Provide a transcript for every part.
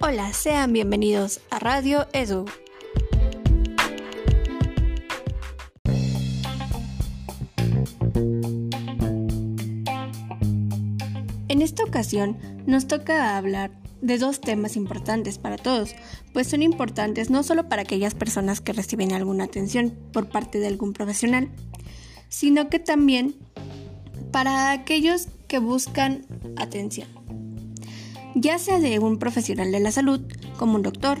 Hola, sean bienvenidos a Radio Edu. En esta ocasión nos toca hablar de dos temas importantes para todos, pues son importantes no solo para aquellas personas que reciben alguna atención por parte de algún profesional, sino que también para aquellos que buscan atención, ya sea de un profesional de la salud, como un doctor,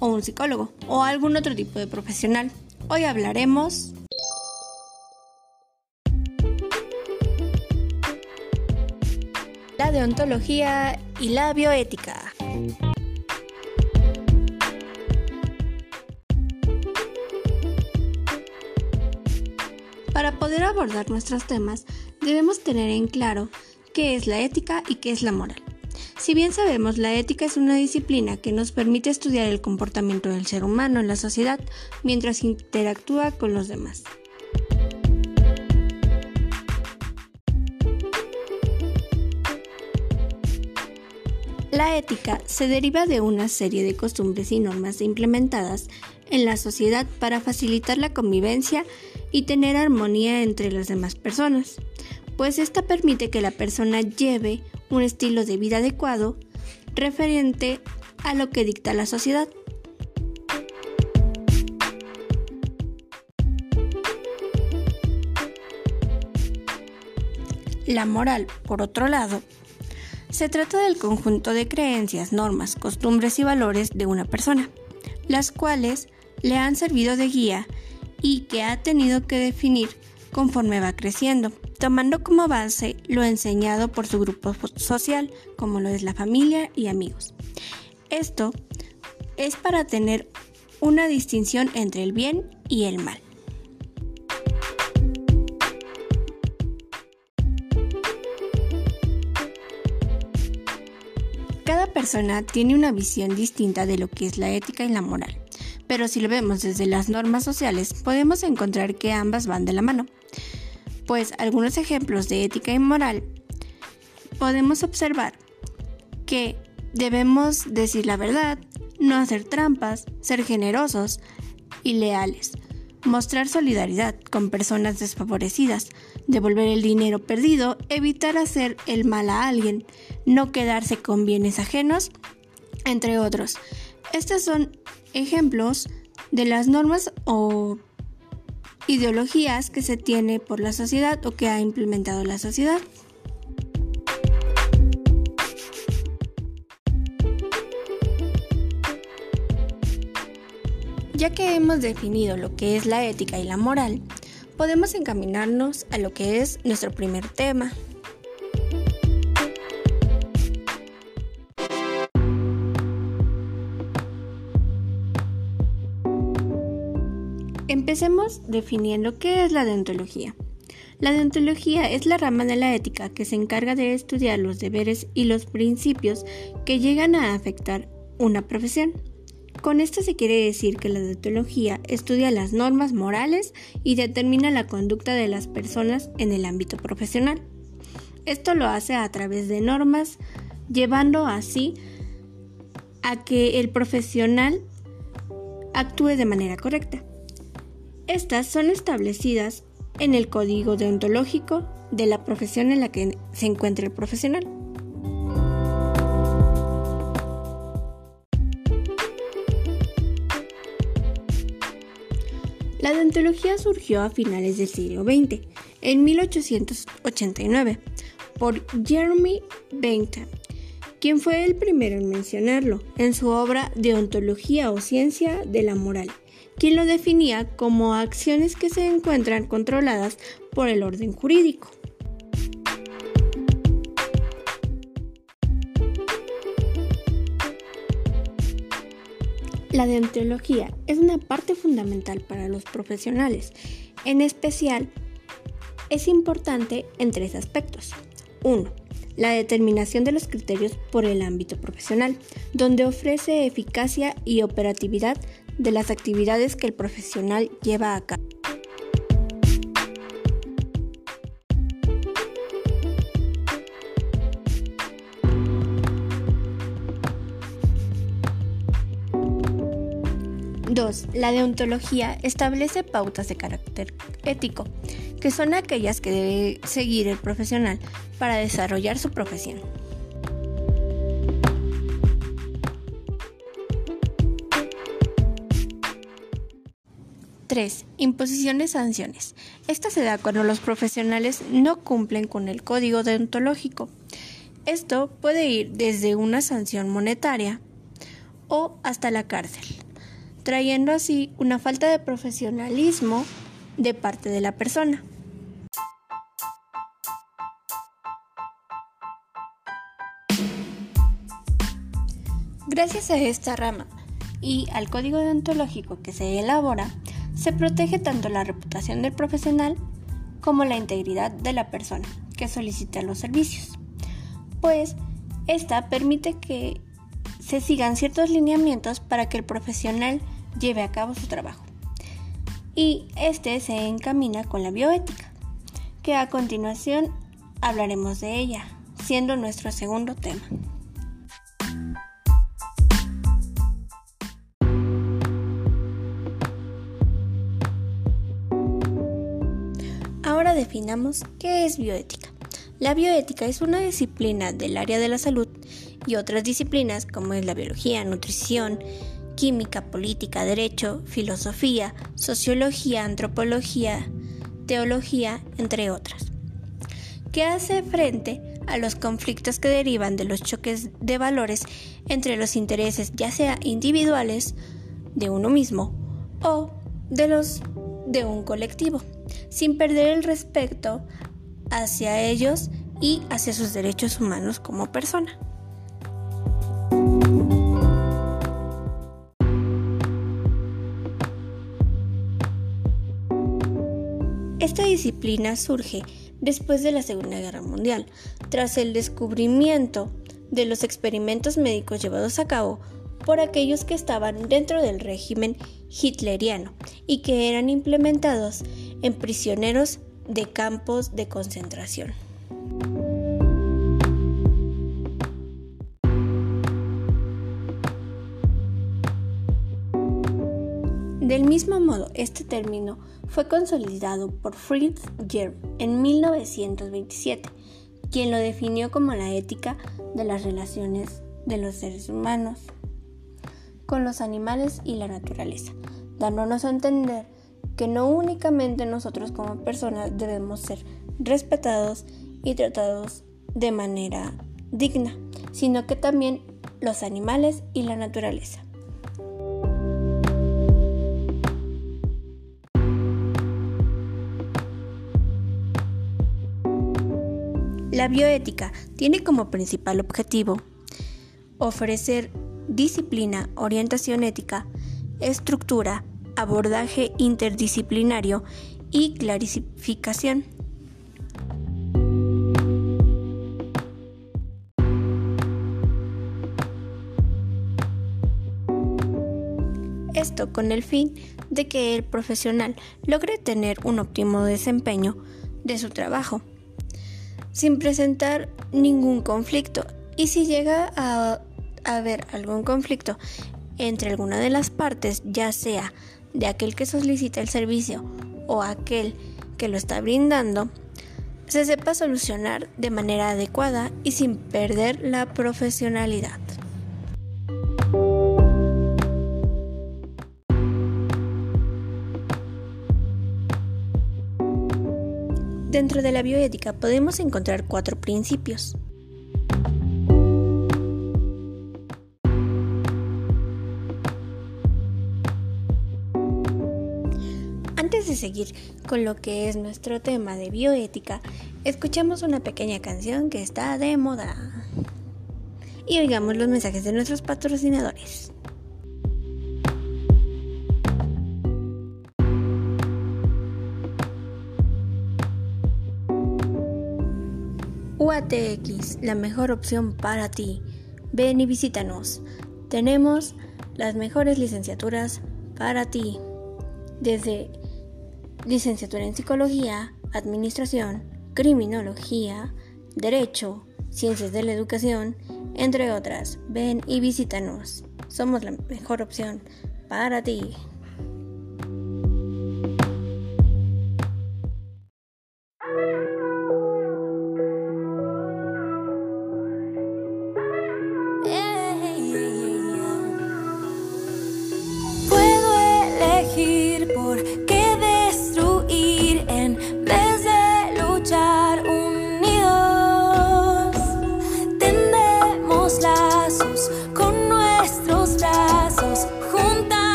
o un psicólogo, o algún otro tipo de profesional. Hoy hablaremos la deontología y la bioética. Para poder abordar nuestros temas, debemos tener en claro qué es la ética y qué es la moral. Si bien sabemos, la ética es una disciplina que nos permite estudiar el comportamiento del ser humano en la sociedad mientras interactúa con los demás. La ética se deriva de una serie de costumbres y normas implementadas en la sociedad para facilitar la convivencia y tener armonía entre las demás personas, pues esta permite que la persona lleve un estilo de vida adecuado referente a lo que dicta la sociedad. La moral, por otro lado, se trata del conjunto de creencias, normas, costumbres y valores de una persona, las cuales le han servido de guía y que ha tenido que definir conforme va creciendo, tomando como base lo enseñado por su grupo social, como lo es la familia y amigos. Esto es para tener una distinción entre el bien y el mal. Cada persona tiene una visión distinta de lo que es la ética y la moral, pero si lo vemos desde las normas sociales podemos encontrar que ambas van de la mano. Pues algunos ejemplos de ética y moral podemos observar que debemos decir la verdad, no hacer trampas, ser generosos y leales, mostrar solidaridad con personas desfavorecidas, devolver el dinero perdido, evitar hacer el mal a alguien, no quedarse con bienes ajenos, entre otros. Estos son ejemplos de las normas o ideologías que se tiene por la sociedad o que ha implementado la sociedad. Ya que hemos definido lo que es la ética y la moral, podemos encaminarnos a lo que es nuestro primer tema. Empecemos definiendo qué es la deontología. La deontología es la rama de la ética que se encarga de estudiar los deberes y los principios que llegan a afectar una profesión. Con esto se quiere decir que la deontología estudia las normas morales y determina la conducta de las personas en el ámbito profesional. Esto lo hace a través de normas, llevando así a que el profesional actúe de manera correcta. Estas son establecidas en el código deontológico de la profesión en la que se encuentra el profesional. La deontología surgió a finales del siglo XX, en 1889, por Jeremy Bentham, quien fue el primero en mencionarlo en su obra Deontología o Ciencia de la Moral, quien lo definía como acciones que se encuentran controladas por el orden jurídico. La deontología es una parte fundamental para los profesionales. En especial, es importante en tres aspectos. 1. La determinación de los criterios por el ámbito profesional, donde ofrece eficacia y operatividad de las actividades que el profesional lleva a cabo. 2. La deontología establece pautas de carácter ético, que son aquellas que debe seguir el profesional para desarrollar su profesión. 3. Imposiciones sanciones. Esta se da cuando los profesionales no cumplen con el código deontológico. Esto puede ir desde una sanción monetaria o hasta la cárcel, trayendo así una falta de profesionalismo de parte de la persona. Gracias a esta rama y al código deontológico que se elabora, se protege tanto la reputación del profesional como la integridad de la persona que solicita los servicios, pues esta permite que se sigan ciertos lineamientos para que el profesional lleve a cabo su trabajo. Y este se encamina con la bioética, que a continuación hablaremos de ella, siendo nuestro segundo tema. definamos qué es bioética. La bioética es una disciplina del área de la salud y otras disciplinas como es la biología, nutrición, química, política, derecho, filosofía, sociología, antropología, teología, entre otras, que hace frente a los conflictos que derivan de los choques de valores entre los intereses ya sea individuales de uno mismo o de los de un colectivo sin perder el respeto hacia ellos y hacia sus derechos humanos como persona. Esta disciplina surge después de la Segunda Guerra Mundial, tras el descubrimiento de los experimentos médicos llevados a cabo por aquellos que estaban dentro del régimen hitleriano y que eran implementados en prisioneros de campos de concentración. Del mismo modo, este término fue consolidado por Fritz Gerb en 1927, quien lo definió como la ética de las relaciones de los seres humanos con los animales y la naturaleza, dándonos a entender que no únicamente nosotros como personas debemos ser respetados y tratados de manera digna, sino que también los animales y la naturaleza. La bioética tiene como principal objetivo ofrecer disciplina, orientación ética, estructura, abordaje interdisciplinario y clarificación. Esto con el fin de que el profesional logre tener un óptimo desempeño de su trabajo, sin presentar ningún conflicto. Y si llega a haber algún conflicto entre alguna de las partes, ya sea de aquel que solicita el servicio o aquel que lo está brindando, se sepa solucionar de manera adecuada y sin perder la profesionalidad. Dentro de la bioética podemos encontrar cuatro principios. de seguir con lo que es nuestro tema de bioética, escuchemos una pequeña canción que está de moda. Y oigamos los mensajes de nuestros patrocinadores. UATX, la mejor opción para ti. Ven y visítanos. Tenemos las mejores licenciaturas para ti. Desde licenciatura en Psicología, Administración, Criminología, Derecho, Ciencias de la Educación, entre otras. Ven y visítanos. Somos la mejor opción para ti.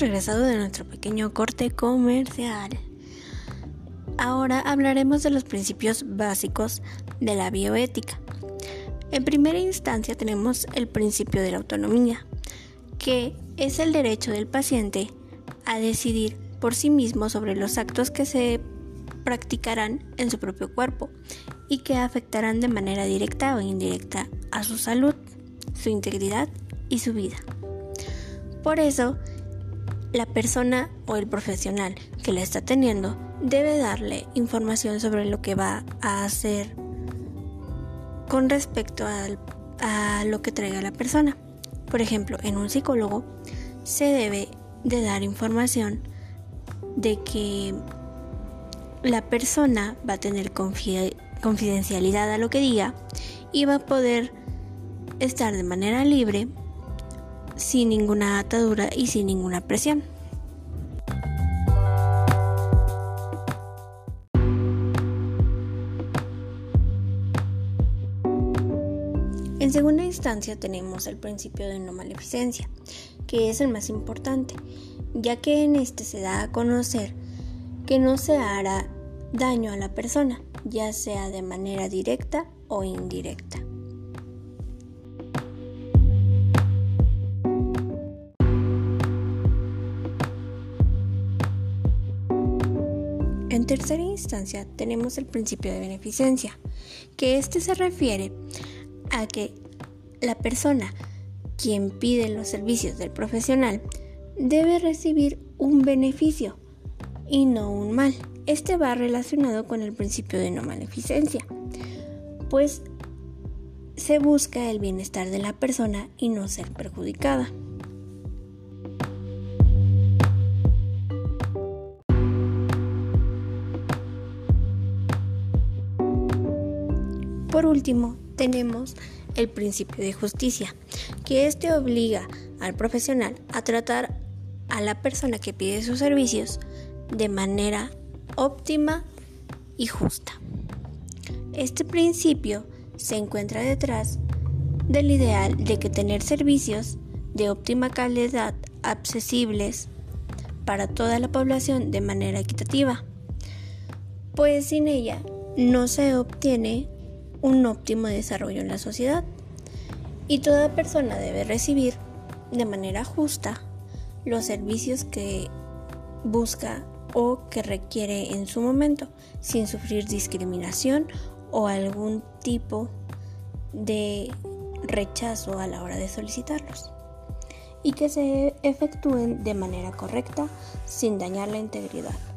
Regresado de nuestro pequeño corte comercial. Ahora hablaremos de los principios básicos de la bioética. En primera instancia tenemos el principio de la autonomía, que es el derecho del paciente a decidir por sí mismo sobre los actos que se practicarán en su propio cuerpo y que afectarán de manera directa o indirecta a su salud, su integridad y su vida. Por eso, la persona o el profesional que la está teniendo debe darle información sobre lo que va a hacer con respecto a lo que traiga la persona. Por ejemplo, en un psicólogo se debe de dar información de que la persona va a tener confidencialidad a lo que diga y va a poder estar de manera libre sin ninguna atadura y sin ninguna presión. En segunda instancia tenemos el principio de no maleficencia, que es el más importante, ya que en este se da a conocer que no se hará daño a la persona, ya sea de manera directa o indirecta. Tercera instancia tenemos el principio de beneficencia, que este se refiere a que la persona quien pide los servicios del profesional debe recibir un beneficio y no un mal. Este va relacionado con el principio de no maleficencia, pues se busca el bienestar de la persona y no ser perjudicada. Por último, tenemos el principio de justicia, que este obliga al profesional a tratar a la persona que pide sus servicios de manera óptima y justa. Este principio se encuentra detrás del ideal de que tener servicios de óptima calidad accesibles para toda la población de manera equitativa, pues sin ella no se obtiene un óptimo desarrollo en la sociedad y toda persona debe recibir de manera justa los servicios que busca o que requiere en su momento sin sufrir discriminación o algún tipo de rechazo a la hora de solicitarlos y que se efectúen de manera correcta sin dañar la integridad.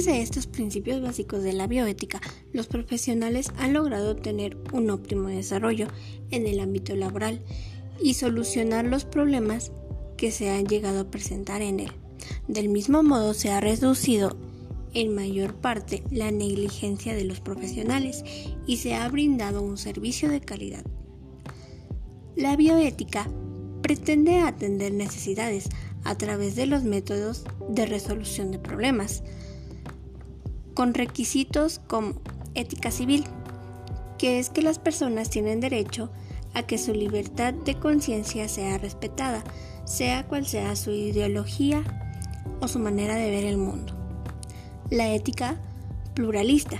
Gracias a estos principios básicos de la bioética, los profesionales han logrado tener un óptimo desarrollo en el ámbito laboral y solucionar los problemas que se han llegado a presentar en él. Del mismo modo, se ha reducido en mayor parte la negligencia de los profesionales y se ha brindado un servicio de calidad. La bioética pretende atender necesidades a través de los métodos de resolución de problemas, con requisitos como ética civil, que es que las personas tienen derecho a que su libertad de conciencia sea respetada, sea cual sea su ideología o su manera de ver el mundo. La ética pluralista,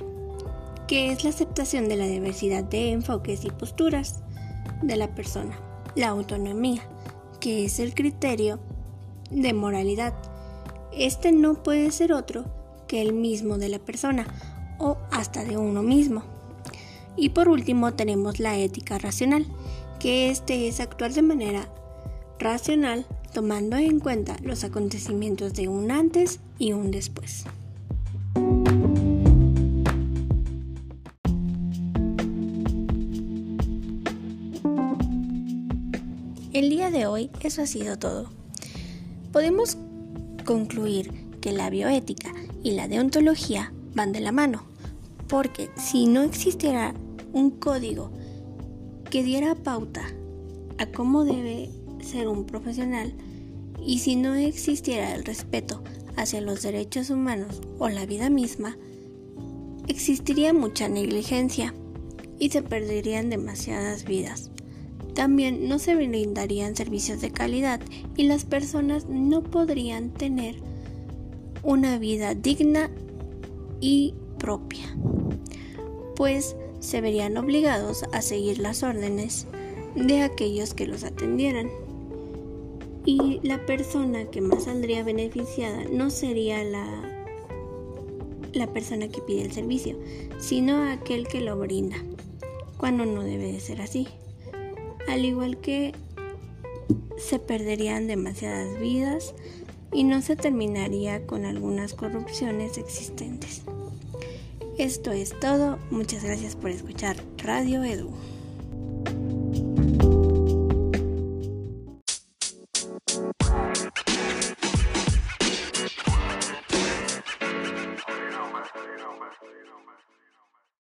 que es la aceptación de la diversidad de enfoques y posturas de la persona. La autonomía, que es el criterio de moralidad. Este no puede ser otro que el mismo de la persona o hasta de uno mismo. Y por último tenemos la ética racional, que este es actuar de manera racional tomando en cuenta los acontecimientos de un antes y un después. El día de hoy eso ha sido todo. Podemos concluir que la bioética y la deontología van de la mano, porque si no existiera un código que diera pauta a cómo debe ser un profesional y si no existiera el respeto hacia los derechos humanos o la vida misma, existiría mucha negligencia y se perderían demasiadas vidas. También no se brindarían servicios de calidad y las personas no podrían tener una vida digna y propia, pues se verían obligados a seguir las órdenes de aquellos que los atendieran. Y la persona que más saldría beneficiada no sería la, la persona que pide el servicio, sino aquel que lo brinda, cuando no debe de ser así. Al igual que se perderían demasiadas vidas y no se terminaría con algunas corrupciones existentes. Esto es todo, muchas gracias por escuchar Radio Edu.